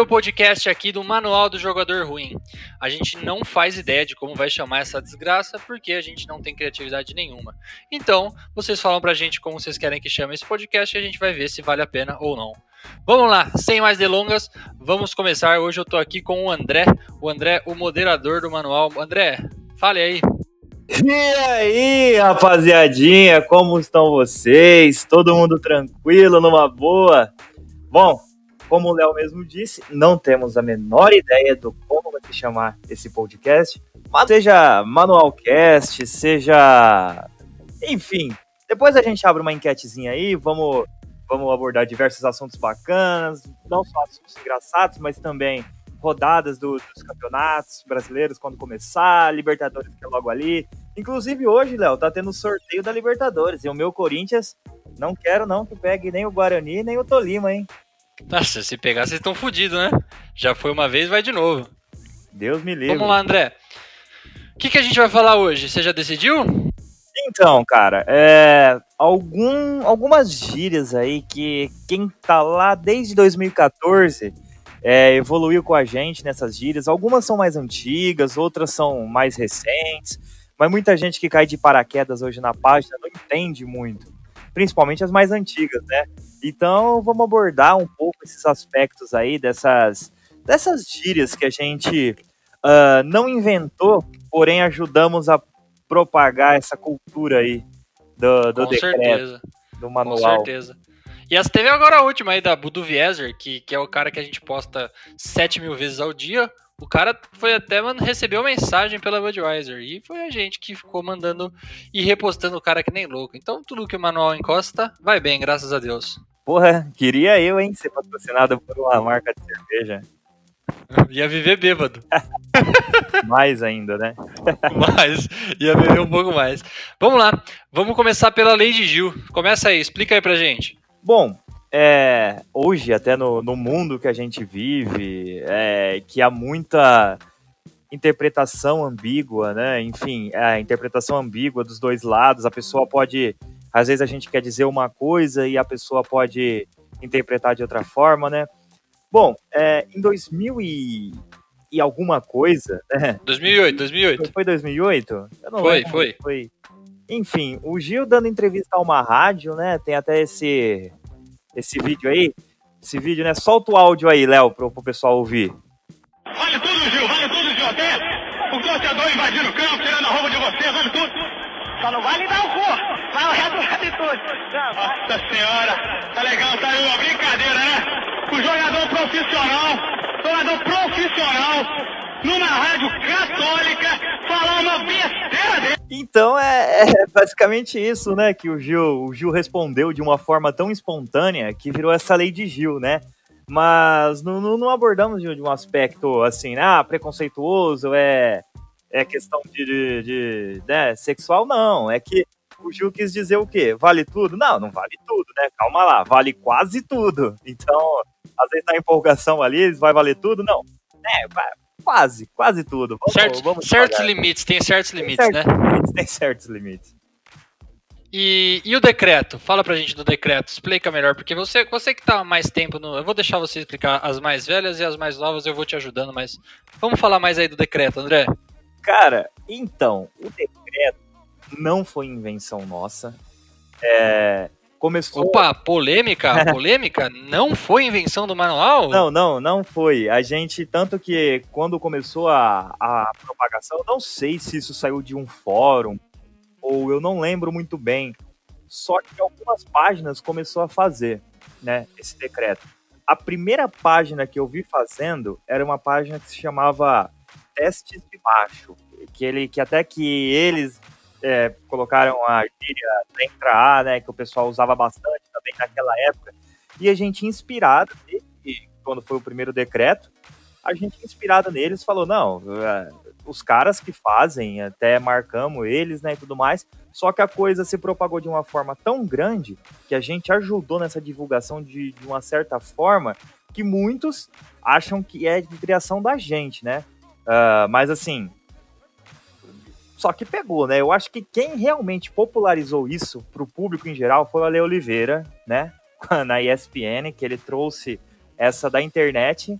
Primeiro podcast aqui do Manual do Jogador Ruim. A gente não faz ideia de como vai chamar essa desgraça, porque a gente não tem criatividade nenhuma. Então, vocês falam pra gente como vocês querem que chame esse podcast e a gente vai ver se vale a pena ou não. Vamos lá, sem mais delongas, vamos começar. Hoje eu tô aqui com o André, o André, o moderador do manual. André, fale aí. E aí, rapaziadinha, como estão vocês? Todo mundo tranquilo, numa boa? Bom, como o Léo mesmo disse, não temos a menor ideia do como vai se chamar esse podcast, mas seja Manualcast, seja. Enfim, depois a gente abre uma enquetezinha aí, vamos, vamos abordar diversos assuntos bacanas, não só assuntos engraçados, mas também rodadas do, dos campeonatos brasileiros quando começar, Libertadores que é logo ali. Inclusive hoje, Léo, tá tendo sorteio da Libertadores e o meu Corinthians não quero não que pegue nem o Guarani nem o Tolima, hein? Nossa, se pegar, vocês estão fodidos, né? Já foi uma vez, vai de novo. Deus me livre. Vamos lá, André. O que, que a gente vai falar hoje? Você já decidiu? Então, cara, é, algum, algumas gírias aí que quem tá lá desde 2014 é, evoluiu com a gente nessas gírias. Algumas são mais antigas, outras são mais recentes, mas muita gente que cai de paraquedas hoje na página não entende muito principalmente as mais antigas, né? Então vamos abordar um pouco esses aspectos aí dessas, dessas gírias que a gente uh, não inventou, porém ajudamos a propagar essa cultura aí do, do Com decreto, certeza. do manual. Com certeza. E essa teve agora a última aí da Budu Vieser, que, que é o cara que a gente posta 7 mil vezes ao dia. O cara foi até mano, recebeu mensagem pela Budweiser. E foi a gente que ficou mandando e repostando o cara que nem louco. Então tudo que o manual encosta vai bem, graças a Deus. Porra, queria eu, hein, ser patrocinado por uma marca de cerveja. Ia viver bêbado. mais ainda, né? mais. Ia beber um pouco mais. Vamos lá. Vamos começar pela Lei de Gil. Começa aí, explica aí pra gente. Bom, é, hoje, até no, no, mundo que a gente vive, é, que há muita interpretação ambígua, né? Enfim, a interpretação ambígua dos dois lados. A pessoa pode, às vezes a gente quer dizer uma coisa e a pessoa pode interpretar de outra forma, né? Bom, é, em 2000 e, e alguma coisa, né? 2008, 2008. Foi 2008? Eu não foi, lembro, foi. Foi. Enfim, o Gil dando entrevista a uma rádio, né? Tem até esse esse vídeo aí. Esse vídeo, né? Solta o áudio aí, Léo, pro, pro pessoal ouvir. Vale tudo, Gil, vale tudo, Gil. Até o torcedor invadindo o campo, tirando a roupa de você, vale tudo. Só não vale dar o cu, o vale tudo. Nossa senhora, tá legal, tá aí uma brincadeira, né? O jogador profissional, jogador profissional, numa rádio católica, falar uma besteira dele. Então é, é, basicamente isso, né? Que o Gil, o Gil respondeu de uma forma tão espontânea que virou essa lei de Gil, né? Mas não, não, não abordamos de, um aspecto assim, ah, preconceituoso, é, é questão de, de, de né, sexual, não. É que o Gil quis dizer o quê? Vale tudo? Não, não vale tudo, né? Calma lá, vale quase tudo. Então, às vezes na empolgação ali, vai valer tudo? Não. É, Quase, quase tudo. Vamos, certo, vamos certos limites, tem certos limites, tem certos né? Limites, tem certos limites. E, e o decreto? Fala pra gente do decreto, explica melhor, porque você, você que tá mais tempo no. Eu vou deixar você explicar as mais velhas e as mais novas, eu vou te ajudando, mas vamos falar mais aí do decreto, André. Cara, então, o decreto não foi invenção nossa. É, começou. Opa, polêmica, polêmica, não foi invenção do manual? Não, não, não foi. A gente, tanto que quando começou a, a propagação, eu não sei se isso saiu de um fórum, ou eu não lembro muito bem. Só que algumas páginas começou a fazer, né, esse decreto. A primeira página que eu vi fazendo era uma página que se chamava Testes de Macho, que ele que até que eles é, colocaram a gíria letra A, né, que o pessoal usava bastante também naquela época, e a gente inspirado, quando foi o primeiro decreto, a gente inspirado neles falou, não, é, os caras que fazem, até marcamos eles, né, e tudo mais, só que a coisa se propagou de uma forma tão grande que a gente ajudou nessa divulgação de, de uma certa forma que muitos acham que é de criação da gente, né? Uh, mas assim, só que pegou, né? Eu acho que quem realmente popularizou isso para o público em geral foi o Ale Oliveira, né? Na ESPN, que ele trouxe essa da internet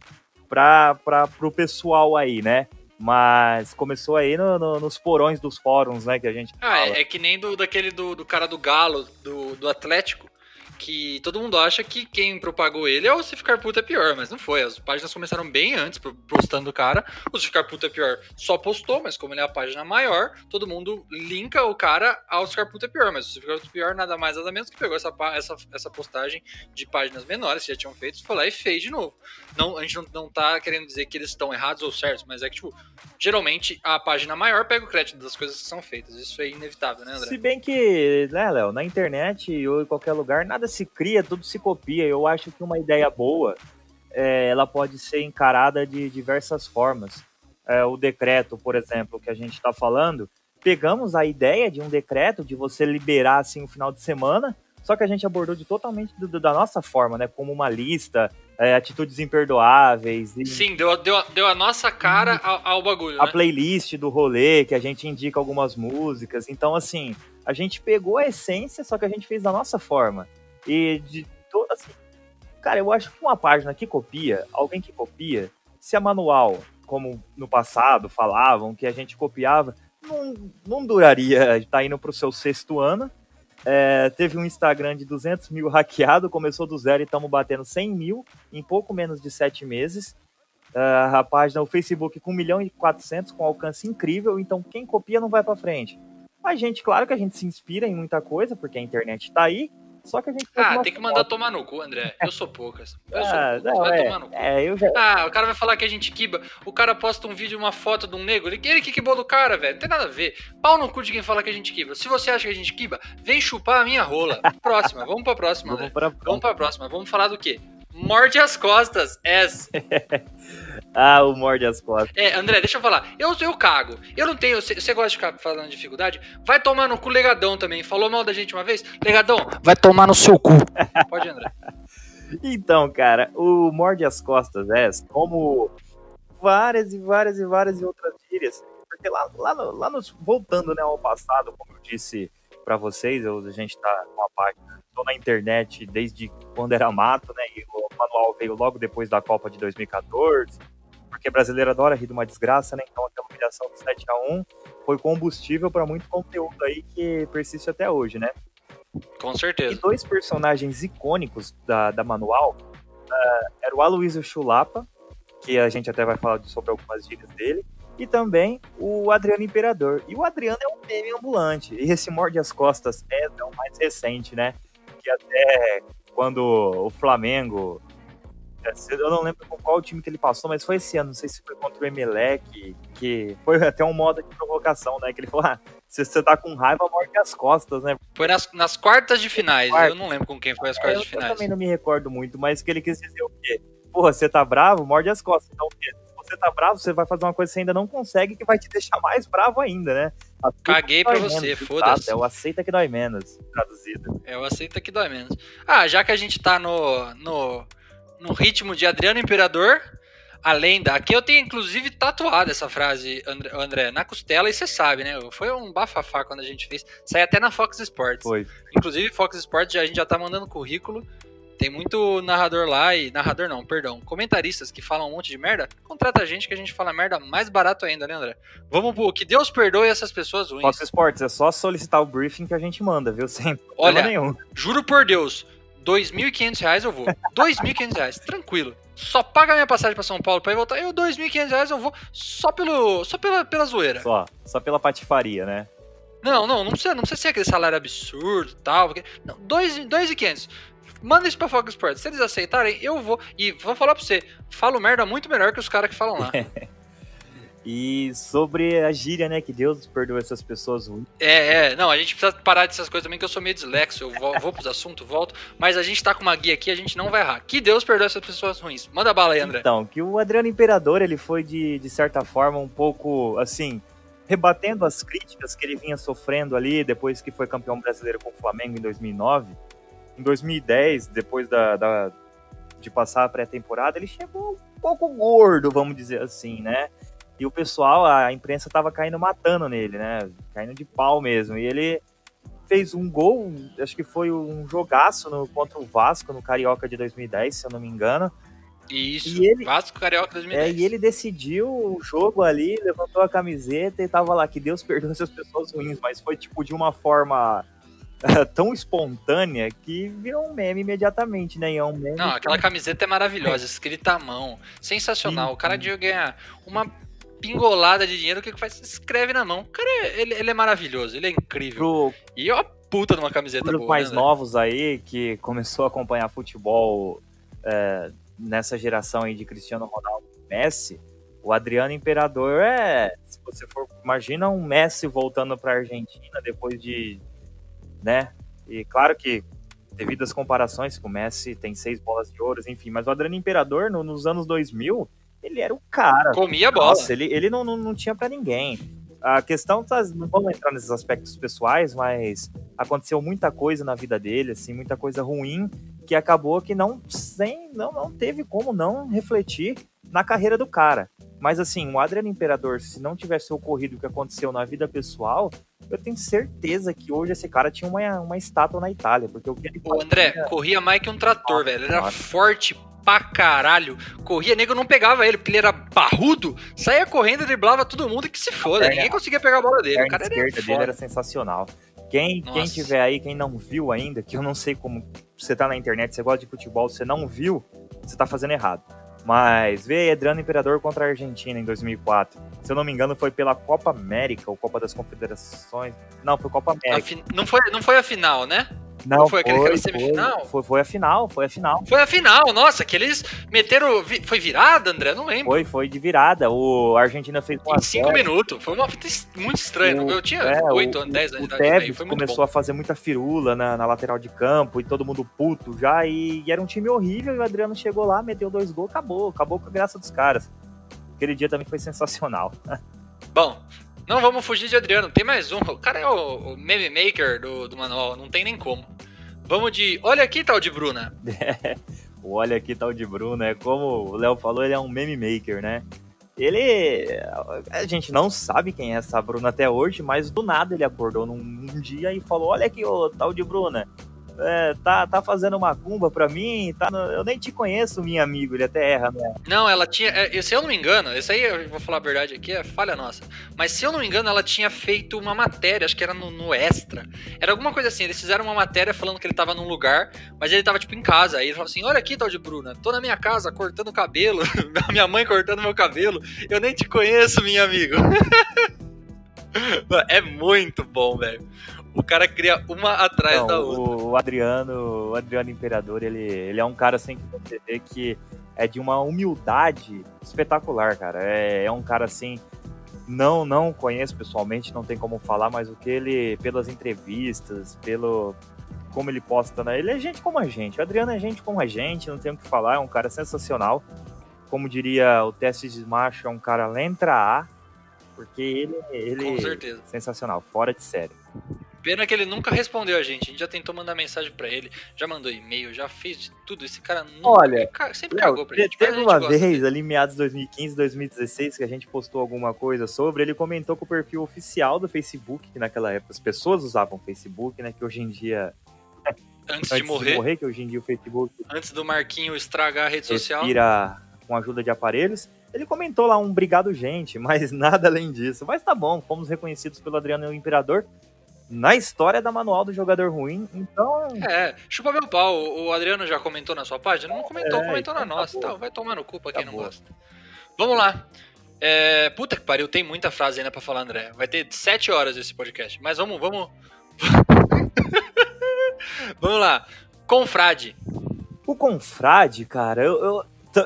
para o pessoal aí, né? Mas começou aí no, no, nos porões dos fóruns, né, que a gente Ah, é, é, que nem do, daquele do, do cara do Galo, do, do Atlético, que todo mundo acha que quem propagou ele é o Se Ficar Puto é Pior, mas não foi. As páginas começaram bem antes postando o cara. O Se Ficar Puto é Pior só postou, mas como ele é a página maior, todo mundo linka o cara ao Se Ficar Puto é Pior. Mas o Se Ficar Puto é Pior nada mais nada menos que pegou essa, essa, essa postagem de páginas menores que já tinham feito, foi lá e fez de novo. Não, a gente não, não tá querendo dizer que eles estão errados ou certos, mas é que, tipo, geralmente a página maior pega o crédito das coisas que são feitas. Isso é inevitável, né, André? Se bem que, né, Léo, na internet ou em qualquer lugar, nada se cria, tudo se copia. Eu acho que uma ideia boa, é, ela pode ser encarada de diversas formas. É, o decreto, por exemplo, que a gente está falando, pegamos a ideia de um decreto de você liberar assim o um final de semana, só que a gente abordou de totalmente do, da nossa forma, né? Como uma lista, é, atitudes imperdoáveis. E... Sim, deu, deu, deu a nossa cara ao, ao bagulho. A né? playlist do rolê, que a gente indica algumas músicas. Então, assim, a gente pegou a essência, só que a gente fez da nossa forma. E de toda assim, cara, eu acho que uma página que copia, alguém que copia, se a manual, como no passado falavam que a gente copiava, não, não duraria estar tá indo para o seu sexto ano. É, teve um Instagram de 200 mil hackeado, começou do zero e estamos batendo 100 mil em pouco menos de sete meses. Uh, a página, o Facebook com 1 milhão e 400, com alcance incrível, então quem copia não vai para frente. A gente, claro que a gente se inspira em muita coisa, porque a internet está aí, só que a gente. Ah, tem que mandar tomar no cu, André. Eu sou poucas. Eu sou ah, poucas. Não, vai é, tomar no cu. É, eu já... Ah, o cara vai falar que a gente quiba. O cara posta um vídeo, uma foto de um negro. Ele, ele que quibou do cara, velho. Não tem nada a ver. Pau no cu de quem fala que a gente quiba. Se você acha que a gente quiba, vem chupar a minha rola. Próxima, vamos pra próxima, Vamos André. pra... Vamos pra próxima. Vamos falar do quê? Morde as costas, S. ah, o morde as costas. É, André, deixa eu falar. Eu, eu cago. Eu não tenho. Você gosta de ficar falando de dificuldade? Vai tomar no cu Legadão também. Falou mal da gente uma vez? Legadão, vai tomar no seu cu. Pode, André. Então, cara, o morde as costas é como várias e várias e várias e outras gírias. Porque lá, lá, no, lá nos, voltando né, ao passado, como eu disse para vocês, eu, a gente tá com a página tô na internet desde quando era mato, né? E o manual veio logo depois da Copa de 2014, porque brasileiro adora rir de uma desgraça, né? Então aquela humilhação do 7 a 1 foi combustível para muito conteúdo aí que persiste até hoje, né? Com certeza. E dois personagens icônicos da, da manual uh, era o Aloysio Chulapa, que a gente até vai falar sobre algumas gírias dele, e também o Adriano Imperador. E o Adriano é um meme ambulante, e esse Morde as Costas é o mais recente, né? que até quando o Flamengo. É, eu não lembro com qual time que ele passou, mas foi esse ano, não sei se foi contra o Emelec, que foi até um modo de provocação, né? Que ele falou: ah, se você tá com raiva, morde as costas, né? Foi nas, nas quartas de finais, eu não lembro com quem foi as quartas é, de finais. Eu também não me recordo muito, mas que ele quis dizer o quê? Porra, você tá bravo, morde as costas. Então, o quê? você tá bravo, você vai fazer uma coisa que você ainda não consegue que vai te deixar mais bravo ainda, né? Aceita Caguei pra você, foda-se. É o aceita que dói menos, traduzido. É o aceita que dói menos. Ah, já que a gente tá no, no, no ritmo de Adriano Imperador, a lenda. Aqui eu tenho inclusive tatuado essa frase, André, na costela, e você sabe, né? Foi um bafafá quando a gente fez. Sai até na Fox Sports. Foi. Inclusive, Fox Sports, a gente já tá mandando currículo. Tem muito narrador lá e. Narrador não, perdão. Comentaristas que falam um monte de merda. Contrata a gente que a gente fala merda mais barato ainda, né, André? Vamos pro. Que Deus perdoe essas pessoas ruins. Fox Sports, é só solicitar o briefing que a gente manda, viu? Sem Olha, nenhum. juro por Deus, R$ 2.500 eu vou. R$ 2.500, tranquilo. Só paga a minha passagem para São Paulo para ir voltar. Eu, R$ 2.500 eu vou só, pelo, só pela, pela zoeira. Só, só pela patifaria, né? Não, não, não precisa, não precisa ser aquele salário absurdo e tal. Porque, não, 2.500. Manda isso pra Fox Sports. Se eles aceitarem, eu vou. E vou falar pra você: falo merda muito melhor que os caras que falam lá. E sobre a gíria, né? Que Deus perdoe essas pessoas ruins. É, é. Não, a gente precisa parar dessas coisas também, que eu sou meio dislexo. Eu vou, vou pros assuntos, volto. Mas a gente tá com uma guia aqui, a gente não vai errar. Que Deus perdoe essas pessoas ruins. Manda bala aí, André. Então, que o Adriano Imperador, ele foi, de, de certa forma, um pouco, assim, rebatendo as críticas que ele vinha sofrendo ali depois que foi campeão brasileiro com o Flamengo em 2009 em 2010, depois da, da de passar a pré-temporada, ele chegou um pouco gordo, vamos dizer assim, né? E o pessoal, a imprensa tava caindo matando nele, né? Caindo de pau mesmo. E ele fez um gol, acho que foi um jogaço no, contra o Vasco no Carioca de 2010, se eu não me engano. Isso, E ele- Vasco Carioca É, 2010. e ele decidiu o jogo ali, levantou a camiseta e tava lá, que Deus perdoe essas pessoas ruins, mas foi tipo de uma forma tão espontânea que virou um meme imediatamente, né? E é um meme. Não, que- aquela camiseta é maravilhosa, escrita à mão. Sensacional. Sim, O cara devia ganhar uma pingolada de dinheiro, o que que faz? Escreve na mão. O cara, é- ele, ele é maravilhoso, ele é incrível. pro, E ó, puta numa camiseta boa, mais né, novos aí, que começou a acompanhar futebol é, nessa geração aí de Cristiano Ronaldo e Messi, o Adriano Imperador é, se você for, imagina um Messi voltando pra Argentina depois de, né? E claro que devido às comparações que o Messi tem seis bolas de ouro, enfim, mas o Adriano Imperador no- nos anos 2000, ele era o cara. Comia a bola. Nossa, ele, ele não, não, não tinha pra ninguém. A questão tá. Não vamos entrar nesses aspectos pessoais, mas aconteceu muita coisa na vida dele, assim, muita coisa ruim, que acabou que não, sem, não, não teve como não refletir na carreira do cara. Mas assim, o Adriano Imperador, se não tivesse ocorrido o que aconteceu na vida pessoal, eu tenho certeza que hoje esse cara tinha uma, uma estátua na Itália, porque o O André fazia- corria mais que um trator, Nossa velho. Ele era senhora. forte pra caralho. Corria, nego não pegava ele, porque ele era barrudo, saía correndo, driblava todo mundo e que se foda. perna- Ninguém conseguia pegar a bola A dele. O perna cara era esquerda dele foda. era sensacional. Quem, quem tiver aí, quem não viu ainda, que eu não sei como você tá na internet, você gosta de futebol, você não viu, você tá fazendo errado. Mas vê aí, Adriano Imperador contra a Argentina em 2004. Se eu não me engano, foi pela Copa América ou Copa das Confederações. Não, foi Copa América. Não, foi, não foi a final, né? Não, foi aquele- aquela semifinal? Foi, foi, foi a final, foi a final. Foi a final, nossa, que eles meteram. Foi virada, André? Não lembro. Foi, foi de virada. O a Argentina fez Em 5 minutos. Foi uma muito estranha. O- Eu tinha é, 8 o- anos, 10 anos O de idade. daí, Tevez Foi começou bom. a fazer muita firula na, na lateral de campo e todo mundo puto já. E, e era um time horrível. E o Adriano chegou lá, meteu dois gols, acabou. Acabou com a graça dos caras. Aquele dia também foi sensacional. Bom, não vamos fugir de Adriano. Tem mais um. O cara é o, o meme maker do, do manual. Não tem nem como. Vamos de. Olha aqui, tal de Bruna. O Olha aqui tal de Bruno, é como o Léo falou, ele é um meme maker, né? Ele. A gente não sabe quem é essa Bruna até hoje, mas do nada ele acordou num, num dia e falou: Olha aqui, ô tal de Bruna. É, tá, tá fazendo uma cumba pra mim, tá no- eu nem te conheço, minha amigo, ele até erra, né? Não, ela tinha. é, Se eu não me engano, isso aí eu vou falar a verdade aqui, é falha nossa. Mas se eu não me engano, ela tinha feito uma matéria, acho que era no, no Extra. Era alguma coisa assim, eles fizeram uma matéria falando que ele tava num lugar, mas ele tava tipo em casa. Aí ele falou assim: Olha aqui, tal de Bruna, tô na minha casa cortando o cabelo, minha mãe cortando meu cabelo, eu nem te conheço, minha amigo. É muito bom, velho. O cara cria uma atrás Não, da outra. o, Adriano, o Adriano Imperador, ele, ele é um cara assim que você vê que é de uma humildade espetacular, cara. É, é um cara assim, não não conheço pessoalmente, não tem como falar, mas o que ele, pelas entrevistas, pelo como ele posta, né? Ele é gente como a gente. O Adriano é gente como a gente, não tem o que falar, é um cara sensacional. Como diria o Teste de Macho, é um cara letra A, porque ele, ele Com certeza. sensacional, fora de série. Pena que ele nunca respondeu a gente. A gente já tentou mandar mensagem pra ele, já mandou e-mail, já fez de tudo. Esse cara nunca, Olha, sempre Léo, cagou pra gente. Teve gente uma vez, ali em meados de 2015, 2016, que a gente postou alguma coisa sobre, ele comentou com o perfil oficial do Facebook, que naquela época as pessoas usavam Facebook, né? Que hoje em dia, Antes, antes de morrer, que hoje em dia o Facebook antes do Marquinho estragar a rede social. respira com ajuda de aparelhos. Ele comentou lá um obrigado, gente, mas nada além disso. Mas tá bom, fomos reconhecidos pelo Adriano Imperador na história da Manual do Jogador Ruim, então É, chupa meu pau. O Adriano já comentou na sua página? Não comentou, É, comentou na então tá nossa. Então, vai tomar no cu pra quem Tá não gosta. Vamos lá. É, puta que pariu, tem muita frase ainda pra falar, André. Vai ter sete horas esse podcast. Mas vamos, vamos. vamos lá. Confrade. O Confrade, cara, eu, eu-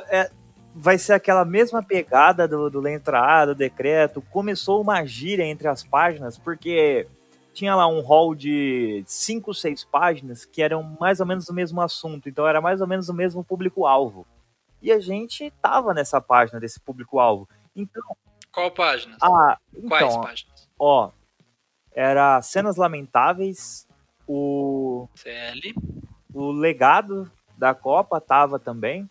é, vai ser aquela mesma pegada do, do letra A, do decreto. Começou uma gíria entre as páginas, porque tinha lá um hall de cinco, seis páginas que eram mais ou menos o mesmo assunto, então era mais ou menos o mesmo público-alvo. E a gente tava nessa página desse público-alvo. Então, Qual página? ah, Quais então, páginas? ó, era cenas lamentáveis, o CL. o legado da Copa tava também.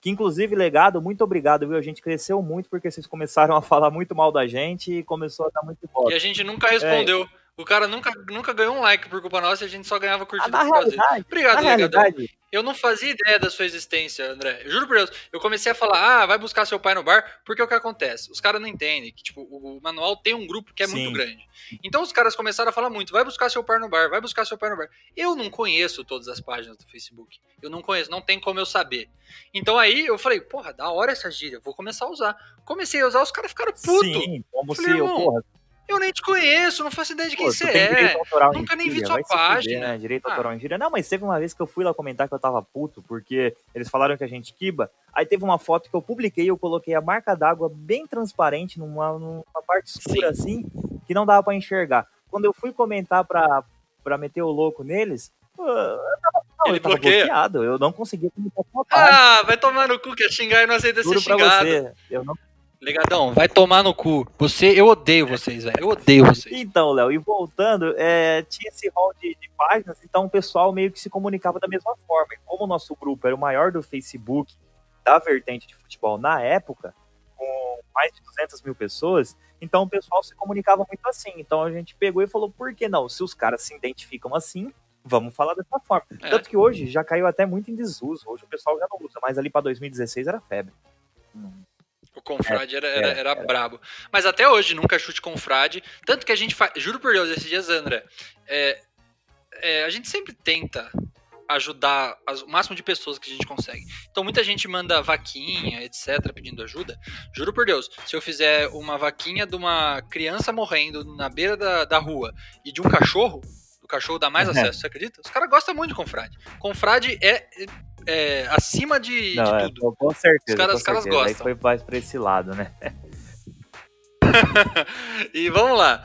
Que inclusive, legado, muito obrigado, viu? A gente cresceu muito porque vocês começaram a falar muito mal da gente e começou a dar muito E voto. a gente nunca respondeu. O cara nunca, nunca ganhou um like por culpa nossa e a gente só ganhava Ah, curtida na por causa dele. realidade, Obrigado, realidade, Eu não fazia ideia da sua existência, André. Eu juro por Deus. Eu comecei a falar, ah, vai buscar seu pai no bar, porque o que acontece? Os caras não entendem que, tipo, o manual tem um grupo que é Sim. muito grande. Então os caras começaram a falar muito, vai buscar seu pai no bar, vai buscar seu pai no bar. Eu não conheço todas as páginas do Facebook. Eu não conheço, não tem como eu saber. Então aí eu falei, porra, da hora essa gíria, vou começar a usar. Comecei a usar, os caras ficaram putos. Sim, como falei, se eu, porra, eu nem te conheço, não faço ideia de quem Pô, você é. Nunca nem vi sua página. Fuder, né? Direito ah. autoral em gíria. Não, mas teve uma vez que eu fui lá comentar que eu tava puto, porque eles falaram que a gente quiba. Aí teve uma foto que eu publiquei, eu coloquei a marca d'água bem transparente, numa, numa parte escura Sim. assim, que não dava para enxergar. Quando eu fui comentar pra, pra meter o louco neles, eu tava não, ele eu tava bloqueia. bloqueado, eu não conseguia comentar com Ah, vai tomar no cu que é xingar e não aceita ser xingado. Você, eu não Legadão, vai tomar no cu. Você, eu odeio vocês, velho. Eu odeio vocês. Então, Léo, e voltando, é, tinha esse rol de, de, páginas, então o pessoal meio que se comunicava da mesma forma. E como o nosso grupo era o maior do Facebook, da vertente de futebol na época, com mais de 200 mil pessoas, então o pessoal se comunicava muito assim. Então a gente pegou e falou, por que não? Se os caras se identificam assim, vamos falar dessa forma. É. Tanto que hoje já caiu até muito em desuso. Hoje o pessoal já não usa, mas ali para 2016 era febre. Hum. O confrade é, era, era, era, era, brabo. Mas até hoje, nunca chute confrade. Tanto que a gente faz. Juro por Deus, esses dias, André. É, é, a gente sempre tenta ajudar as, o máximo de pessoas que a gente consegue. Então muita gente manda vaquinha, etc, pedindo ajuda. Juro por Deus, se eu fizer uma vaquinha de uma criança morrendo na beira da, da rua e de um cachorro, o cachorro dá mais acesso, você acredita? Os caras gostam muito de confrade. Confrade é é, acima de, Não, de é, tudo. Com certeza. Os caras, os caras gostam. Aí foi mais pra esse lado, né? e vamos lá.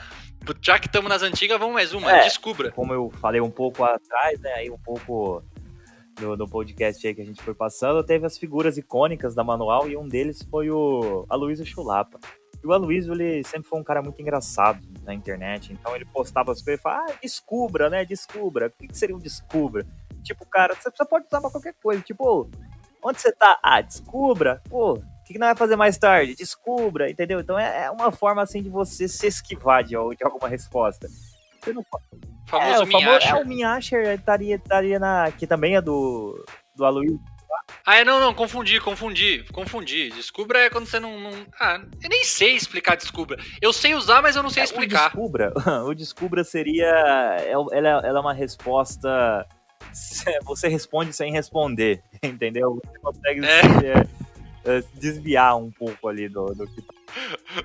Já que estamos nas antigas, vamos mais uma. É, Descubra. Como eu falei um pouco atrás, né? Aí um pouco no, no podcast aí que a gente foi passando, teve as figuras icônicas da manual e um deles foi o Aloysio Chulapa. E o Aloysio, ele sempre foi um cara muito engraçado na internet, então ele postava as coisas e falava, ah, descubra, né, descubra. O que seria um descubra? Tipo, cara, você pode usar pra qualquer coisa. Tipo, onde você tá? Ah, descubra. Pô, o que, que nós vai fazer mais tarde? Descubra, entendeu? Então é, é uma forma assim de você se esquivar de, de alguma resposta. Você não famoso é, o famoso, é, o Minhasher estaria, estaria na. Que também é do, do Aloysio. Ah, é, não, não, confundi, confundi, confundi. Descubra é quando você não, não, Ah, eu nem sei explicar descubra. Eu sei usar, mas eu não sei é, explicar. O descubra, o descubra seria. É, ela, ela é uma resposta você responde sem responder, entendeu? Você consegue é. É, é. desviar um pouco ali do, do que tá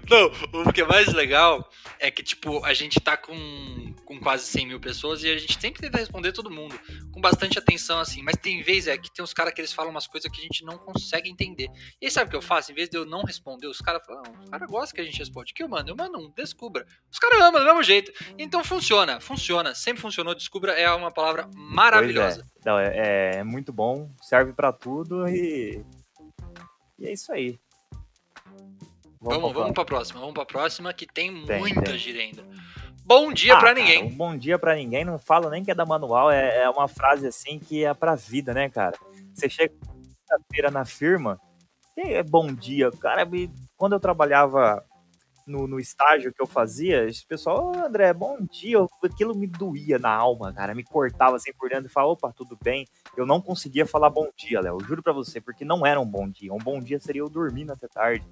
não, o que é mais legal é que, tipo, a gente tá com, com quase 100 mil pessoas e a gente sempre tenta responder todo mundo com bastante atenção, assim. Mas tem vez, é, que tem uns caras que eles falam umas coisas que a gente não consegue entender. E aí, sabe o que eu faço? Em vez de eu não responder, os caras falam, os caras gostam que a gente responde. O que eu mando? Eu mando um, descubra. Os caras amam do mesmo jeito. Então funciona, funciona. Sempre funcionou. Descubra é uma palavra maravilhosa. É. Não, é, é muito bom, serve para tudo e. E é isso aí. Vamos, vamos, vamos pra próxima, vamos pra próxima que tem, tem muita tem. gira ainda. Bom dia ah, para ninguém. um bom dia para ninguém, não falo nem que é da manual, é, é uma frase assim que é pra vida, né, cara? Você chega quinta-feira na firma, é bom dia. Cara, quando eu trabalhava no, no, estágio que eu fazia, esse pessoal, oh, André, bom dia. Aquilo me doía na alma, cara. Me cortava assim por dentro e falava, opa, tudo bem. Eu não conseguia falar bom dia, Léo. Juro pra você, porque não era um bom dia. Um bom dia seria eu dormindo até tarde.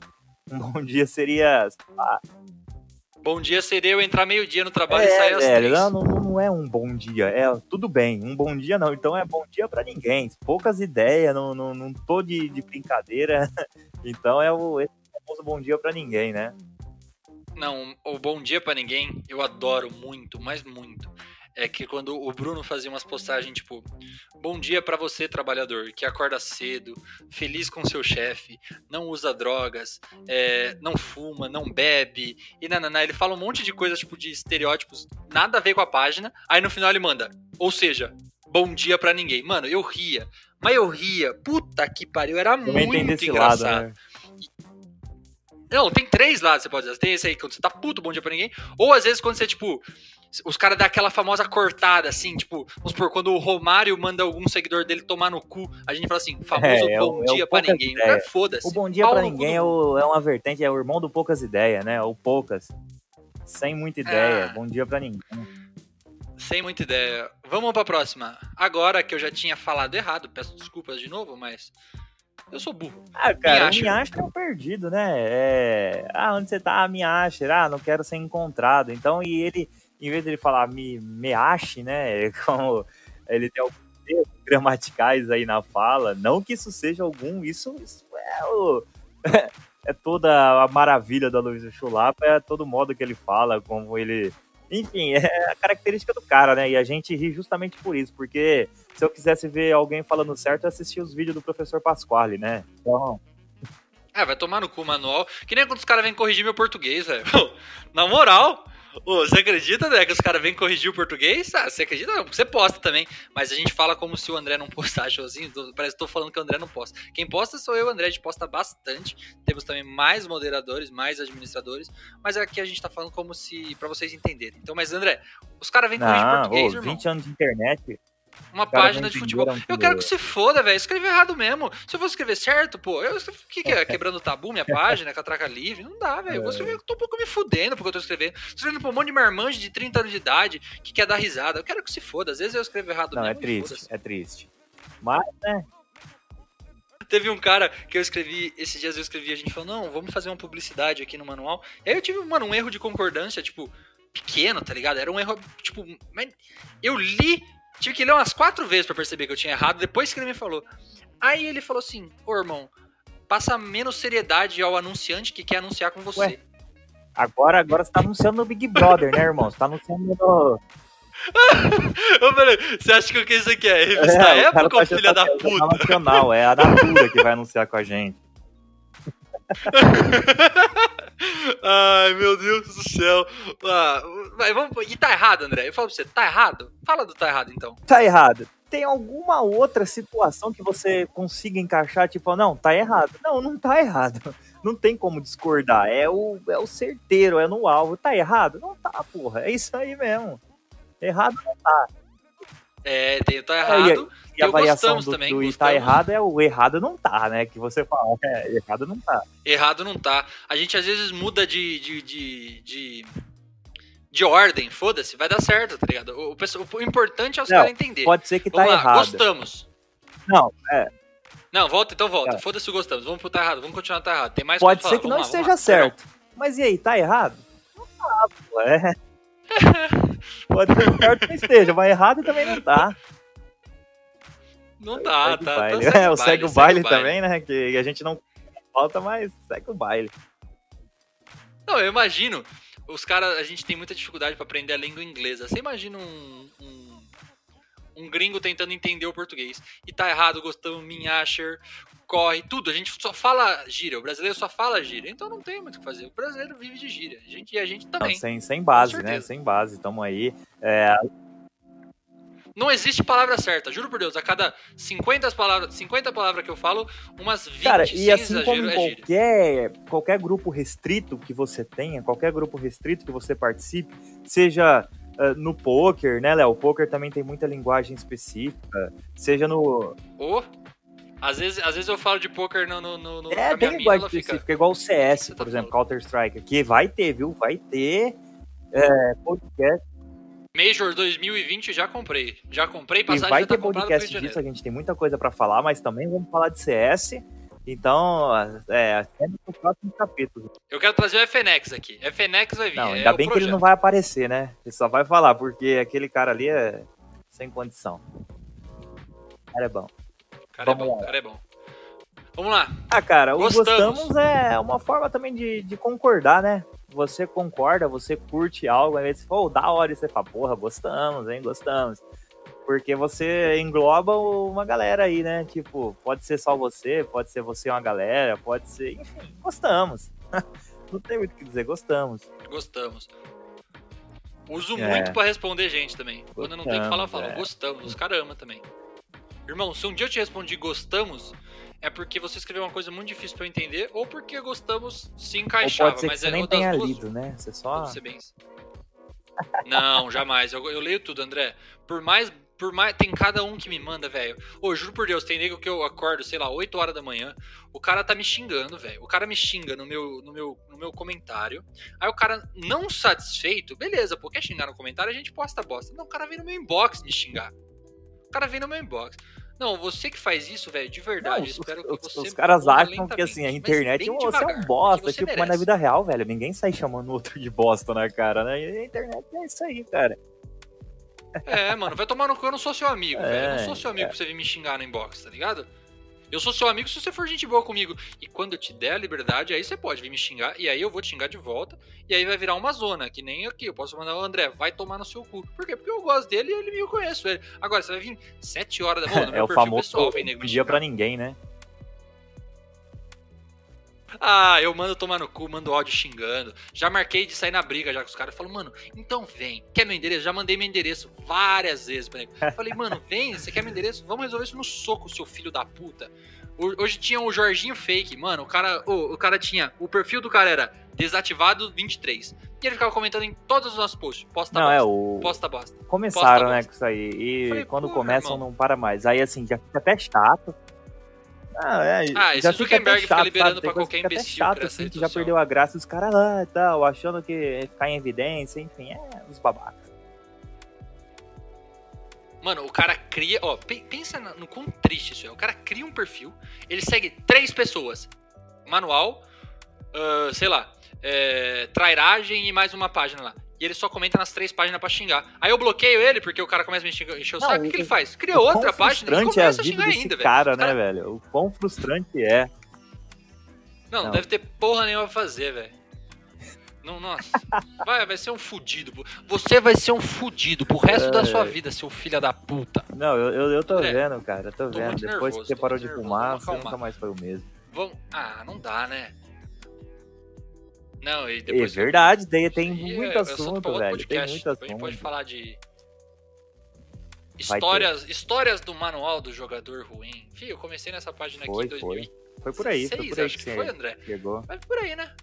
Um bom dia seria. Bom dia seria eu entrar meio-dia no trabalho é, e sair às é, três. Não, não, é um bom dia. É tudo bem. Um bom dia não. Então é bom dia para ninguém. Poucas ideias, não, não, não tô de, de brincadeira. Então é o esse famoso bom dia para ninguém, né? Não, o bom dia para ninguém eu adoro muito, mas muito é que quando o Bruno fazia umas postagens tipo: Bom dia para você, trabalhador, que acorda cedo, feliz com seu chefe, não usa drogas, é, não fuma, não bebe, e nananá. Ele fala um monte de coisas, tipo, de estereótipos, nada a ver com a página. Aí no final ele manda: Ou seja, bom dia para ninguém. Mano, eu ria, mas eu ria, puta que pariu, era eu muito engraçado. Lado, né? Não, tem três lados você pode dizer. Tem esse aí, quando você tá puto, bom dia pra ninguém. Ou às vezes quando você, tipo, os caras dão aquela famosa cortada, assim, tipo, vamos supor, quando o Romário manda algum seguidor dele tomar no cu, a gente fala assim, famoso é, bom é dia é pra ninguém. É foda-se. O bom dia Paulo pra ninguém é, o, é uma vertente, é o irmão do poucas ideias, né? O poucas. Sem muita ideia. Ah. Bom dia pra ninguém. Sem muita ideia. Vamos pra próxima. Agora que eu já tinha falado errado, peço desculpas de novo, mas. Eu sou burro. Ah, cara, o Minhasher é um perdido, né? É... Ah, onde você tá? Minhasher. Ah, não quero ser encontrado. Então, e ele, em vez de ele falar me, meache, né? Como ele tem alguns erros gramaticais aí na fala. Não que isso seja algum, isso, isso é o. É toda a maravilha da Luiz Chulapa, é todo modo que ele fala, como ele. Enfim, é a característica do cara, né? E a gente ri justamente por isso, porque se eu quisesse ver alguém falando certo, eu assistia os vídeos do professor Pasquale, né? Então, É, vai tomar no cu o manual. Que nem quando os caras vêm corrigir meu português, velho. Na moral, ô, você acredita, né, que os caras vêm corrigir o português? Ah, você acredita? Não, você posta também. Mas a gente fala como se o André não postasse sozinho. Parece que tô falando que o André não posta. Quem posta sou eu, o André. A gente posta bastante. Temos também mais moderadores, mais administradores. Mas aqui a gente tá falando como se. pra vocês entenderem. Então, mas André, os caras vêm corrigir não, português, ô, irmão. 20 anos de internet, Uma página não de futebol. Eu que- quero que se foda, velho. Escrever errado mesmo. Se eu fosse escrever certo, pô, eu, o que, que é? Quebrando o tabu, minha página, catraca livre? Não dá, velho. Eu vou escrever, eu tô um pouco me fudendo porque eu tô escrevendo. Tô escrevendo pra um monte de marmanjo de 30 anos de idade que quer dar risada. Eu quero que se foda. Às vezes eu escrevo errado não, é mesmo. e triste, foda-se. é triste. Mas, Teve um cara que eu escrevi, esses dias eu escrevi, a gente falou, não, vamos fazer uma publicidade aqui no manual. E aí eu tive, mano, um erro de concordância, tipo, pequeno, tá ligado? Era um erro, tipo, mas eu li, tive que ler umas quatro vezes pra perceber que eu tinha errado, depois que ele me falou. Aí ele falou assim, ô irmão, passa menos seriedade ao anunciante que quer anunciar com você. Ué? agora, agora você tá anunciando no Big Brother, né, irmão? Você tá anunciando no. Eu falei, você acha que o que isso aqui é? Revista É, o época tá ou achando filha da é o puta? Nacional, é a Natura que vai anunciar com a gente. Ai, meu Deus do céu. Ah, vai, vamos, e tá errado, André? Eu falo pra você, tá errado? Fala do tá errado, então. Tá errado. Tem alguma outra situação que você consiga encaixar, tipo, não, tá errado. Não, não tá errado. Não tem como discordar. É o, é o certeiro, é no alvo. Tá errado? Não tá, porra. É isso aí mesmo. Errado não tá. É, tem tá É, errado. E a Eu variação gostamos do, também, do e tá errado é o errado não tá, né? Que você fala, é, errado não tá. Errado não tá. A gente às vezes muda de. de, de, de, de ordem, foda-se, vai dar certo, tá ligado? O, o o importante é os caras entenderem. Pode ser que tá Vamos lá, errado. gostamos. Não, é, Não, volta, então volta. É. Foda-se o gostamos. Vamos pro tá errado, vamos continuar tá errado. Tem mais pode ser pra que falar. não Vamos lá, esteja vamos certo. Mas e aí, tá errado? Não tá, pô. É. Pode ser certo que não esteja, mas errado também não tá. Não dá, segue tá. o baile. tá, é, o segue o baile também, né? Que a gente não falta, mas segue o baile. Não, eu imagino. Os caras, a gente tem muita dificuldade pra aprender a língua inglesa. Você imagina um, um, um gringo tentando entender o português. E tá errado, gostamos, minhasher, corre, tudo. A gente só fala gíria. O brasileiro só fala gíria. Então não tem muito o que fazer. O brasileiro vive de gíria. A gente, e a gente Não, também. sem, sem base, né? Sem base. Tamo aí. É, Não existe palavra certa. Juro por Deus, a cada 50 palavras, 50 palavras que eu falo, umas 20 Cara, e assim como em é gíria. qualquer, qualquer grupo restrito que você tenha, qualquer grupo restrito que você participe, seja ah, no poker, né, Léo? O poker também tem muita linguagem específica, seja no. Ou, às vezes, às vezes eu falo de poker no, no, no, É, minha tem mina, ela fica... específica, igual o CS, tá por exemplo? Counter-Strike, que vai ter, viu? Vai ter é, podcast, Major 2020 já comprei. Já comprei, e passagem vai já tá ter pro podcast disso, a gente tem muita coisa pra falar, mas também vamos falar de CS. Então, é, sempre no próximo capítulo. Eu quero trazer o FNX aqui. FNX vai vir. Não, é ainda o bem que ele não vai aparecer, né? Ele só vai falar, porque aquele cara ali é sem condição. O cara é bom. O cara é Vamos bom, lá. o cara é bom. Vamos lá. Ah, cara, o Gostamos. gostamos é uma forma também de, de concordar, né? Você concorda, você curte algo, aí você fala, oh, da hora, e você fala, porra, gostamos, hein, gostamos. Porque você engloba uma galera aí, né? Tipo, pode ser só você, pode ser você e uma galera, pode ser, enfim, gostamos. Não tem muito o que dizer, gostamos. Gostamos. Uso É. muito pra responder gente também. Quando eu não tem que falar, falo. Gostamos, é. Gostamos. Os caras amam também. Irmão, se um dia eu te respondi gostamos, é porque você escreveu uma coisa muito difícil pra eu entender, ou porque gostamos se Ou encaixava. pode ser que mas você é nem ou tenha duas, lido, né? Você só... Ser bem. Não, jamais. Eu, eu leio tudo, André. Por mais, por mais. Tem cada um que me manda, velho. Ô, juro por Deus, tem nego que eu acordo, sei lá, 8 horas da manhã. O cara tá me xingando, velho. O cara me xinga no meu, no, meu, no meu comentário. Aí o cara, não satisfeito, beleza, pô, quer xingar no comentário, a gente posta bosta. Não, o cara vem no meu inbox me xingar. O cara vem no meu inbox. Não, você que faz isso, velho, de verdade, Não, espero os, que você. os caras acham que assim, a internet mas bem você é um devagar, bosta, tipo, mas na vida real, velho, ninguém sai chamando o outro de bosta na cara, né? E a internet é isso aí, cara. É, mano, vai tomar no cu, eu não sou seu amigo, É, velho. Eu não sou seu amigo pra você vir me xingar no inbox, tá ligado? Eu sou seu amigo se você for gente boa comigo. E quando eu te der a liberdade, aí você pode vir me xingar, e aí eu vou te xingar de volta, e aí vai virar uma zona, que nem aqui. Eu posso mandar o André, vai tomar no seu cu. Por quê? Porque eu gosto dele e ele eu conheço ele. Agora, você vai vir 7 horas da manhã É meu o famoso pessoal, vem nego me dia pra ninguém, né? Ah, eu mando tomar no cu, mando áudio xingando. Já marquei de sair na briga já com os caras. Eu falo, mano, então vem. Quer meu endereço? Já mandei meu endereço várias vezes pra ele. Falei, mano, vem, você quer meu endereço? Vamos resolver isso no soco, seu filho da puta. Ho- Hoje tinha o Jorginho Fake, mano. O cara, o, o cara tinha. O perfil do cara era desativado 23. E ele ficava comentando em todos os nossos posts. Posta Não, é bosta. o. Posta bosta. Começaram, posta né, bosta. com isso aí. E Falei, quando começam, irmão. não para mais. Aí, assim, já fica até chato. Ah, é, Ah, já fica até Zuckerberg fica chato, liberando sabe? Pra qualquer fica imbecil chato, assim, que já perdeu a graça. Os caras lá e tal, achando que ia ficar em evidência, enfim, é os babacas. Mano, o cara cria. Ó, pe- pensa no quão triste isso é. O cara cria um perfil, ele segue três pessoas: manual, ah, sei lá, é, trairagem e mais uma página lá. E ele só comenta nas três páginas pra xingar. Aí eu bloqueio ele porque o cara começa a me xingar, encher o Não, saco. O que, ele faz? Cria outra página e frustrante é a começa a xingar ainda, velho. cara, né, cara- velho? O quão frustrante é. Não, não Não. deve ter porra nenhuma pra fazer, velho. Não, nossa. Vai, vai ser um fudido. Você vai ser um fudido pro resto da sua É. vida, seu filho da puta. Não, eu, eu, eu tô André, vendo, cara, eu tô, tô vendo. Depois nervoso, que você parou de nervoso, fumar, você nunca mais foi o mesmo. Vamos. Ah, não dá, né? Não, e É depois. verdade, tem, tem Isso é- muito é assunto assunto, velho. Tem podcast. muito Depois A gente pode assunto. falar de. Histórias, histórias do manual do jogador ruim. Fih, eu comecei nessa página Foi, aqui em foi. 2006, Foi por aí, foi por aí acho que que foi, André. chegou. Vai por aí, né?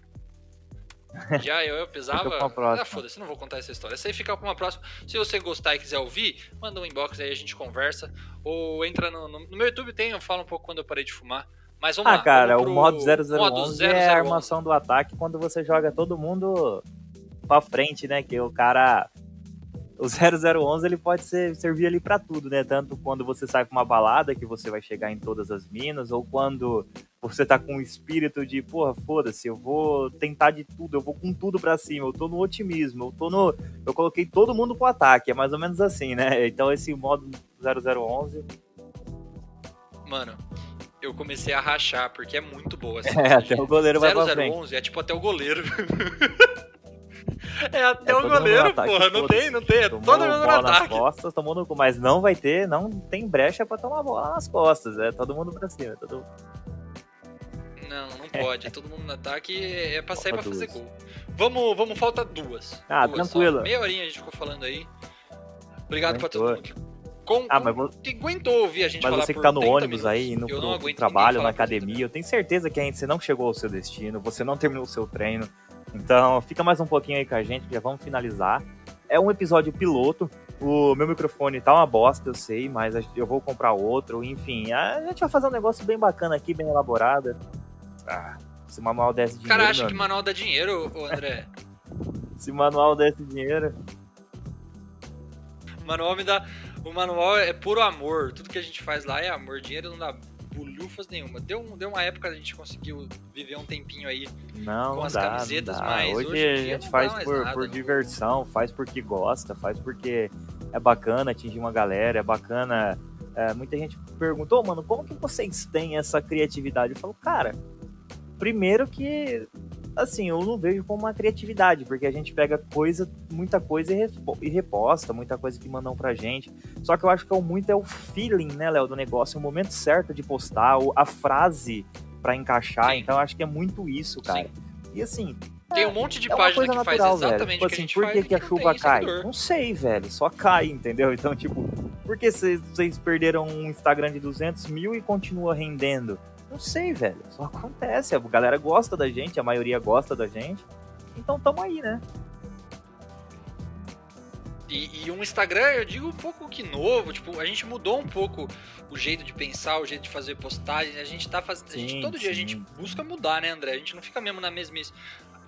Já eu, eu próxima. Ah, foda-se, não vou contar essa história. Essa aí fica pra uma próxima. Se você gostar e quiser ouvir, manda um inbox aí, a gente conversa. Ou entra no, no, no meu YouTube, tem, eu falo um pouco quando eu parei de fumar. Mas vamos Ah, lá. cara, vamos o pro modo 0011 modo é a 0011. armação do ataque quando você joga todo mundo pra frente, né? Que o cara. O 0011 ele pode ser, servir ali pra tudo, né? Tanto quando você sai pra uma balada, que você vai chegar em todas as minas, ou quando você tá com o espírito de, porra, foda-se, eu vou tentar de tudo, eu vou com tudo pra cima, eu tô no otimismo, eu tô no. Eu coloquei todo mundo pro ataque, é mais ou menos assim, né? Então esse modo 0011 Mano, eu comecei a rachar, porque é muito boa essa é, até o goleiro vai pra frente. 0011 é tipo até o goleiro. é até É o goleiro, ataque, porra. Não tem, não tem. É todo mundo no bola nas ataque. costas, tomou no cu, mas não vai ter, não tem brecha pra tomar bola nas costas, é todo mundo pra cima, todo... Não, não pode. É todo mundo no ataque é pra sair pra Falta fazer duas. gol. Vamos, vamos, falta duas. Ah, Duas só. tranquilo. Meia horinha a gente ficou falando aí. Obrigado pra todo mundo que, com, Ah, mas, vo- que aguentou ouvir a gente mas falar você que tá no 30 ônibus minutos. aí, indo Eu pro, pro trabalho, na falar por 30 academia, eu tenho certeza que ainda você não chegou ao seu destino, você não terminou o seu treino, então fica mais um pouquinho aí com a gente, já vamos finalizar. É um episódio piloto, o meu microfone tá uma bosta, eu sei, mas eu vou comprar outro, enfim, a gente vai fazer um negócio bem bacana aqui, bem elaborado. Ah, se o manual desse O dinheiro, cara acha que manual dá dinheiro, André. se o manual desse dinheiro... Manual me dá. O manual é puro amor. Tudo que a gente faz lá é amor. Dinheiro não dá bolhufas nenhuma. Deu, um- deu uma época que a gente conseguiu viver um tempinho aí. Não, com as dá, camisetas, dá. mas hoje, hoje a gente faz por, nada, por não. diversão, faz porque gosta, faz porque é bacana atingir uma galera, é bacana. é, muita gente perguntou, mano, como que vocês têm essa criatividade? Eu falo, cara, primeiro que assim, eu não vejo como uma criatividade, porque a gente pega coisa, muita coisa e, e reposta, muita coisa que mandam pra gente. Só que eu acho que é o muito é o feeling, né, Léo, do negócio, o momento certo de postar, o- a frase pra encaixar. Sim. Então eu acho que é muito isso, cara. E assim, Tem um monte de é uma página coisa que faz natural, velho. exatamente Tipo o que a assim, gente por faz que, que a não chuva cai? seguidor. Não sei, velho. Só cai, entendeu? Então, tipo, por que vocês vocês perderam um Instagram de 200 mil e continua rendendo? Não sei, velho. Só acontece. A galera gosta da gente, a maioria gosta da gente. Então tamo aí, né? E, e, um Instagram, eu digo um pouco que novo, tipo, a gente mudou um pouco o jeito de pensar, o jeito de fazer postagem. A gente tá fazendo. todo sim. dia a gente busca mudar, né, André? A gente não fica mesmo na mesmice.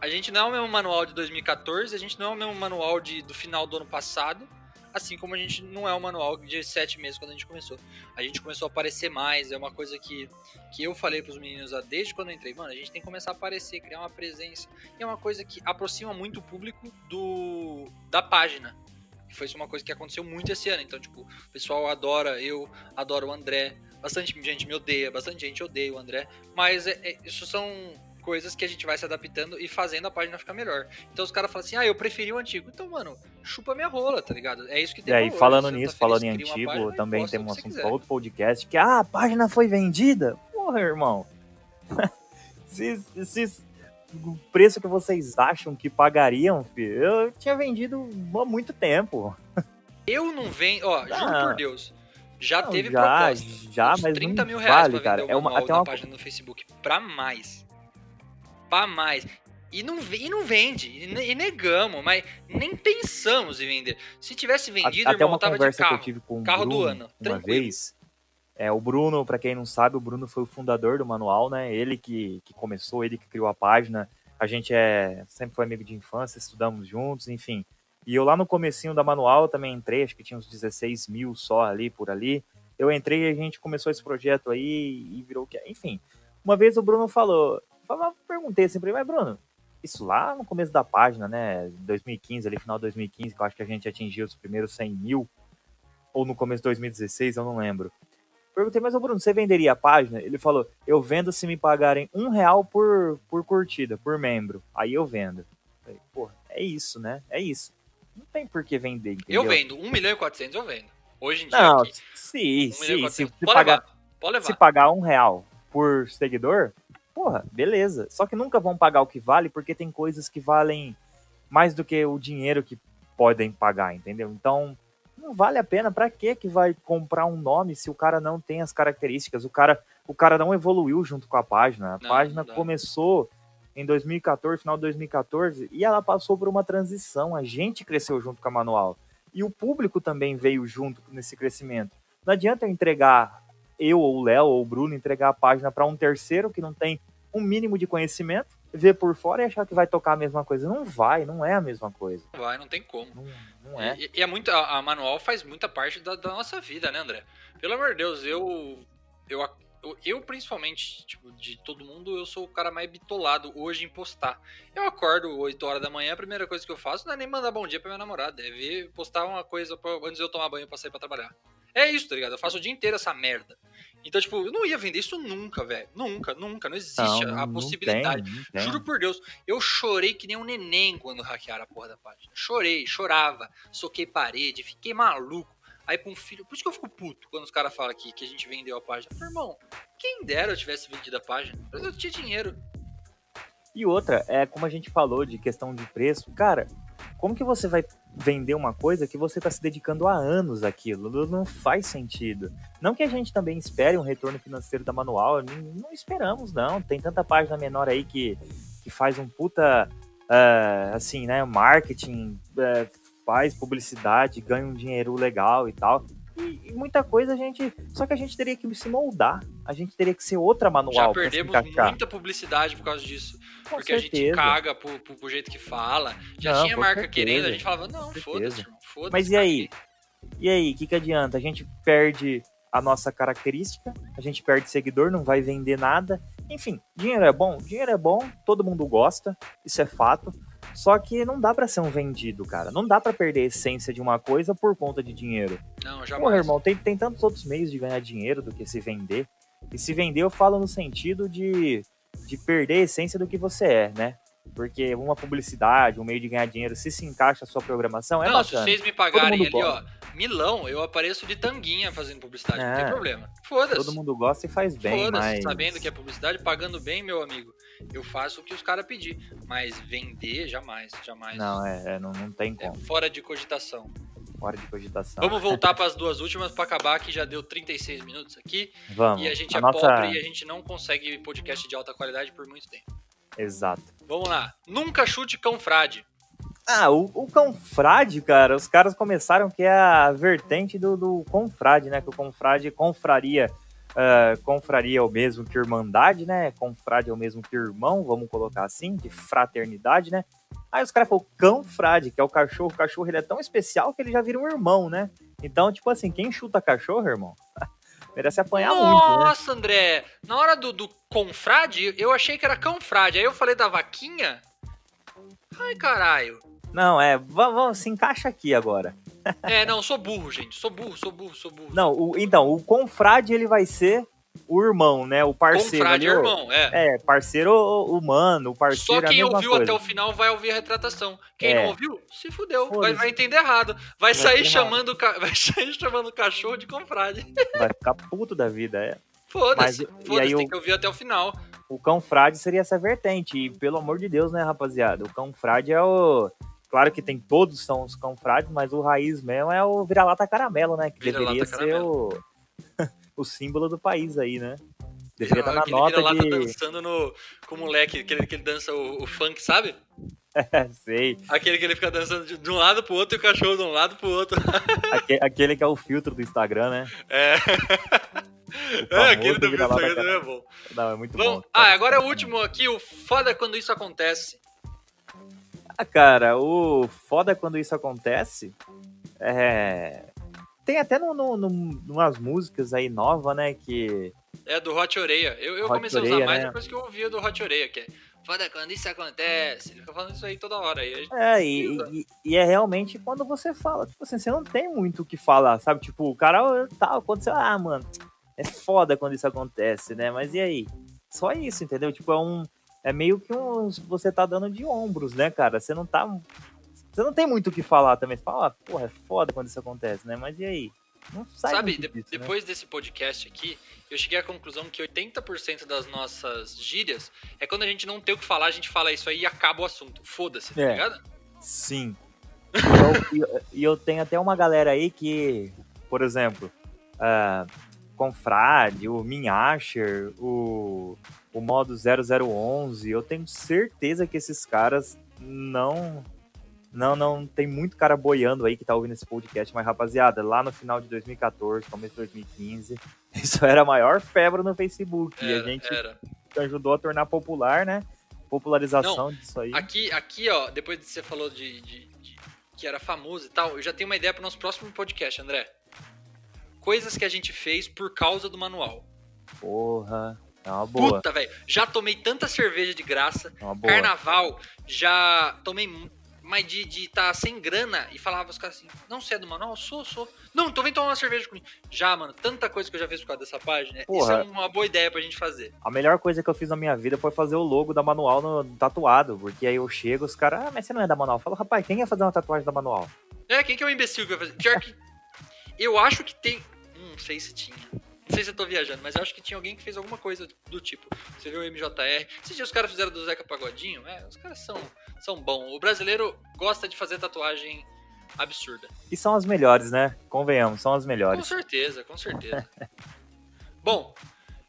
A gente não é o mesmo manual de 2014, a gente não é o mesmo manual de, do final do ano passado, assim como a gente não é o manual de sete meses quando a gente começou. A gente começou a aparecer mais, é uma coisa que, que eu falei pros meninos desde quando eu entrei, mano, a gente tem que começar a aparecer, criar uma presença. E é uma coisa que aproxima muito o público do da página. E foi uma coisa que aconteceu muito esse ano. Então, tipo, o pessoal adora, eu adoro o André, bastante gente me odeia, bastante gente odeia o André, mas é, é, isso são coisas que a gente vai se adaptando e fazendo a página ficar melhor. Então os caras falam assim, ah, eu preferi o antigo. Então, mano, chupa minha rola, tá ligado? É isso que tem. E aí, falando Você nisso, tá falando em antigo, página, também tem um assunto para outro podcast, que ah, a página foi vendida. Porra, irmão. se, se, o preço que vocês acham que pagariam, filho, eu tinha vendido há muito tempo. Eu não venho, ó, ah, juro por Deus. Já não, teve já, proposta. Já, mas 30 mil reais vale, pra vender cara. é uma, até uma página no Facebook. Pra mais mais. E não, e não vende, e negamos, mas nem pensamos em vender. Se tivesse vendido, Até irmão, uma conversa carro, que eu tive com o carro Bruno, do ano, uma tranquilo. vez. É, o Bruno, para quem não sabe, o Bruno foi o fundador do manual, né? Ele que, que começou, ele que criou a página. A gente é sempre foi amigo de infância, estudamos juntos, enfim. E eu lá no comecinho da manual também entrei, acho que tinha uns 16 mil só ali por ali. Eu entrei e a gente começou esse projeto aí e virou o que Enfim, uma vez o Bruno falou, eu perguntei assim pra ele, mas Bruno, isso lá no começo da página, né? 2015, ali, final de 2015, que eu acho que a gente atingiu os primeiros 100 mil, ou no começo de 2016, eu não lembro. Perguntei, mas o Bruno, você venderia a página? Ele falou, eu vendo se me pagarem um real por, por curtida, por membro. Aí eu vendo. Falei, Pô, é isso, né? É isso. Não tem por que vender, entendeu? Eu vendo, 1 milhão e 400 eu vendo. Hoje em dia Não, aqui, sim, 1 sim. Se, pagar, levar. se pagar um real por seguidor, porra, beleza. Só que nunca vão pagar o que vale, porque tem coisas que valem mais do que o dinheiro que podem pagar, entendeu? Então, não vale a pena. Para que que vai comprar um nome se o cara não tem as características? O cara, o cara não evoluiu junto com a página. A Não, página não. começou em 2014, final de 2014, e ela passou por uma transição. A gente cresceu junto com a manual. E o público também veio junto nesse crescimento. Não adianta eu entregar eu ou o Léo ou o Bruno entregar a página para um terceiro que não tem um mínimo de conhecimento, ver por fora e achar que vai tocar a mesma coisa. Não vai, não é a mesma coisa. Não vai, não tem como. Não, não é. E, e é muito, a, a manual faz muita parte da, da nossa vida, né, André? Pelo amor de Deus, eu, eu, eu, eu, principalmente, tipo, de todo mundo, eu sou o cara mais bitolado hoje em postar. Eu acordo 8 horas da manhã, a primeira coisa que eu faço não é nem mandar bom dia pra minha namorada, é ver, postar uma coisa pra, antes de eu tomar banho pra sair pra trabalhar. É isso, tá ligado? Eu faço o dia inteiro essa merda. Então, tipo, eu não ia vender isso nunca, velho. Nunca, nunca. Não existe Não, a não possibilidade. tem, tem. Juro por Deus, eu chorei que nem um neném quando hackearam a porra da página. Chorei, chorava, soquei parede, fiquei maluco. Aí com um filho. Por isso que eu fico puto quando os caras falam aqui que a gente vendeu a página. Eu falei, irmão, quem dera eu tivesse vendido a página. Eu tinha dinheiro. E outra, é como a gente falou de questão de preço, cara, como que você vai vender uma coisa que você está se dedicando há anos àquilo? Não- faz sentido. Não que a gente também espere um retorno financeiro da manual, não, esperamos, não. Tem tanta página menor aí que, que faz um puta, é, assim, né, marketing, é, faz publicidade, ganha um dinheiro legal e tal. E, e muita coisa a gente. Só que a gente teria que se moldar. A gente teria que ser outra manual Já perdemos muita publicidade por causa disso. Com porque a gente certeza. caga pro, pro, pro jeito que fala. Já Não, tinha marca certeza. querendo, a gente falava, não, foda-se, certeza. foda-se. Mas e aí? E aí, o que, que adianta? A gente perde a nossa característica, a gente perde seguidor, não vai vender nada. Enfim, dinheiro é bom? Dinheiro é bom, todo mundo gosta, isso é fato. Só que não dá pra ser um vendido, cara. Não dá pra perder a essência de uma coisa por conta de dinheiro. Não, Pô, jamais. irmão, tem, tem tantos outros meios de ganhar dinheiro do que se vender. E se vender, eu falo no sentido de, de perder a essência do que você é, né? Porque uma publicidade, um meio de ganhar dinheiro, se se encaixa a sua programação, é não, se bacana. vocês me pagarem ali, ó, milão, eu apareço de tanguinha fazendo publicidade, não tem É. problema. Foda-se. Todo mundo gosta e faz bem, Foda-se, mas... sabendo que é publicidade, pagando bem, meu amigo. Eu faço o que os caras pedir. Mas vender, jamais, jamais. Não, é, é, não, não tem É como. fora de cogitação. Hora de cogitação. Vamos voltar para as duas últimas para acabar, que já deu 36 minutos aqui. Vamos. E a gente a é nossa... pobre e a gente não consegue podcast de alta qualidade por muito tempo. Exato. Vamos lá. Nunca chute cão frade. Ah, o, o confrade, cara, os caras começaram que é a vertente do, do confrade, né? Que o confrade confraria. Uh, confraria é o mesmo que irmandade, né? Confrade é o mesmo que irmão, vamos colocar assim, de fraternidade, né? Aí os caras falaram cão-frade, que é o cachorro. O cachorro ele é tão especial que ele já vira um irmão, né? Então, tipo assim, quem chuta cachorro, irmão, merece apanhar Nossa, muito. Né? Nossa, André, na hora do, do confrade, eu achei que era cão-frade. Aí eu falei da vaquinha. Ai, caralho. Não, é, vamos, se encaixa aqui agora. É, não, sou burro, gente. Sou burro, sou burro, sou burro. Não, o, então, o confrade ele vai ser o irmão, né? O parceiro. Confrade ali, irmão, é. É, parceiro humano, o parceiro. Só quem é ouviu coisa. até o final vai ouvir a retratação. Quem É. não ouviu, se fudeu. Vai, vai entender errado. Vai, sair ter chamando o ca- vai sair chamando o cachorro de confrade. Vai ficar puto da vida, é. Foda-se. E aí tem o- que ouvir até o final. O cão frade seria essa vertente. E pelo amor de Deus, né, rapaziada? O cão frade é o. Claro que tem todos são os cão frades, mas o raiz mesmo é o vira-lata caramelo, né? Que Vira-lata deveria ser caramelo. o, o símbolo do país aí, né? Deveria estar na Aquele nota vira-lata de. dançando no, com o moleque, aquele que ele dança o, o funk, sabe? Sei. Aquele que ele fica dançando de, de um lado pro outro e o cachorro de um lado pro outro. Aque- Aquele que é o filtro do Instagram, né? É. É, aquele do vira-lata Instagram caramelo. também é bom. Não, é muito Vamos, bom. ah, agora é o último aqui, o foda é quando isso acontece. Ah, cara, o foda quando isso acontece é. Tem até no, no, no, numas músicas aí nova, né? Que. É do Hot Oreia. Eu, eu Hot comecei a usar Oreia, mais né? depois que eu ouvia do Hot Oreia, que é foda quando isso acontece. Ele fica falando isso aí toda hora. E a gente- É, e, e- e é realmente quando você fala, tipo assim, você não tem muito o que falar, sabe? Tipo, o cara tá, aconteceu, ah, mano, é foda quando isso acontece, né? Mas e aí? Só isso, entendeu? Tipo, é um. É meio que um. Você tá dando de ombros, né, cara? Você não tá. Você não tem muito o que falar também. Você fala, ah, porra, é foda quando isso acontece, né? Mas e aí? Não sai Sabe, de- disso, né? depois desse podcast aqui, eu cheguei à conclusão que 80% das nossas gírias é quando a gente não tem o que falar, a gente fala isso aí e acaba o assunto. Foda-se, tá É. ligado? Sim. E eu, e eu- e eu tenho até uma galera aí que, por exemplo, ah, Confrade, o Minhasher, o, o modo 0011, eu tenho certeza que esses caras não. Não, não, tem muito cara boiando aí que tá ouvindo esse podcast, mas rapaziada, lá no final de 2014, começo de 2015, isso era a maior febre no Facebook. e a Era, gente era. ajudou a tornar popular, né? Popularização disso aí. Aqui, aqui, ó, depois de você falou de, de- de- que era famoso e tal, eu já tenho uma ideia pro nosso próximo podcast, André. Coisas que a gente fez por causa do manual. Porra, é uma boa. Puta, velho. Já tomei tanta cerveja de graça. É uma boa. Carnaval, já tomei. Mas de estar tá sem grana e falava os caras assim: Não, você é do manual? Sou, sou. Não, então vem tomar uma cerveja comigo. Já, mano, tanta coisa que eu já fiz por causa dessa página. Isso Porra. é uma boa ideia pra gente fazer. A melhor coisa que eu fiz na minha vida foi fazer o logo da Manual no, no tatuado. Porque aí eu chego, os caras, ah, mas você não é da Manual. Eu falo, rapaz, quem ia fazer uma tatuagem da Manual? É, quem que é o imbecil que vai fazer? Pior que. Eu acho que tem. Hum, Não sei se tinha. Não sei se eu tô viajando, mas eu acho que tinha alguém que fez alguma coisa do tipo. Você viu o MJR. Esses dias os caras fizeram do Zeca Pagodinho. É, os caras são, são bons. O brasileiro gosta de fazer tatuagem absurda. E são as melhores, né? Convenhamos, são as Com melhores. certeza, com certeza. Bom,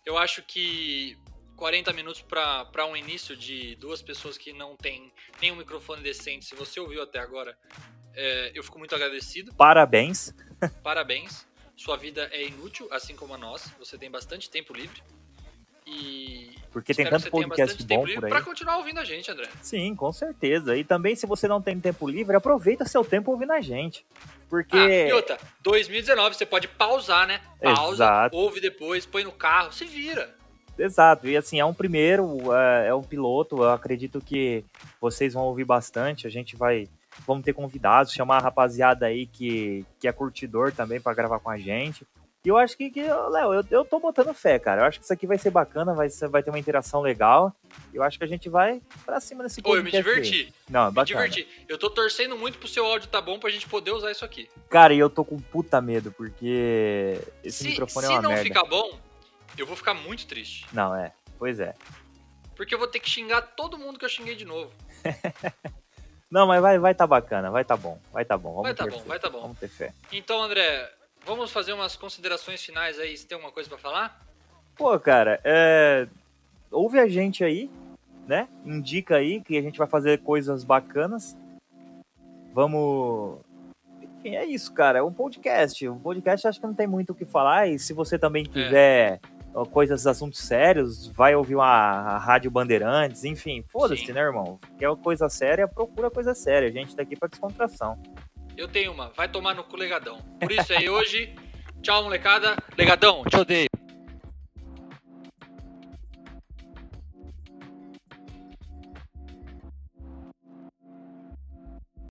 eu acho que 40 minutos para um início de duas pessoas que não têm nenhum microfone decente, se você ouviu até agora, é, eu fico muito agradecido. Parabéns. Parabéns. Sua vida é inútil, assim como a nossa. Você tem bastante tempo livre. E. Porque tem tanto podcast bom por aí. Pra continuar ouvindo a gente, André. Sim, com certeza. E também, se você não tem tempo livre, aproveita seu tempo ouvindo a gente. Porque. Ah, e outra, 2019 você pode pausar, né? Pausa, Exato. ouve depois, põe no carro, se vira. Exato, e assim, é um primeiro, é, é um piloto, eu acredito que vocês vão ouvir bastante, a gente vai, vamos ter convidados, chamar a rapaziada aí que, que é curtidor também para gravar com a gente. E eu acho que, que Léo, eu, eu tô botando fé, cara, eu acho que isso aqui vai ser bacana, vai, ser- vai ter uma interação legal, eu acho que a gente vai pra cima desse Pô, eu me diverti. Não, é Me bacana. diverti. Eu tô torcendo muito pro seu áudio tá bom pra gente poder usar isso aqui. Cara, e eu tô com puta medo, porque esse se microfone se é uma não merda. ficar bom, eu vou ficar muito triste. Não, é, pois é. Porque eu vou ter que xingar todo mundo que eu xinguei de novo. Não, mas vai, vai tá bacana, vai tá bom, vai tá bom. Vamos Vai tá bom, vai tá bom. Vamos ter fé. Então, André, vamos fazer umas considerações finais aí. Você tem alguma coisa pra falar? Pô, cara, é... ouve a gente aí, né? Indica aí que a gente vai fazer coisas bacanas. Vamos. Enfim, é isso, cara. É um podcast. Um podcast acho que não tem muito o que falar. E se você também quiser é. Coisas, assuntos sérios, vai ouvir uma Rádio Bandeirantes, enfim, foda-se, né, irmão? Quer coisa séria, procura coisa séria. A gente tá aqui pra descontração. Eu tenho uma, vai tomar no cu legadão. Por isso aí, hoje, tchau, molecada. Legadão, te odeio.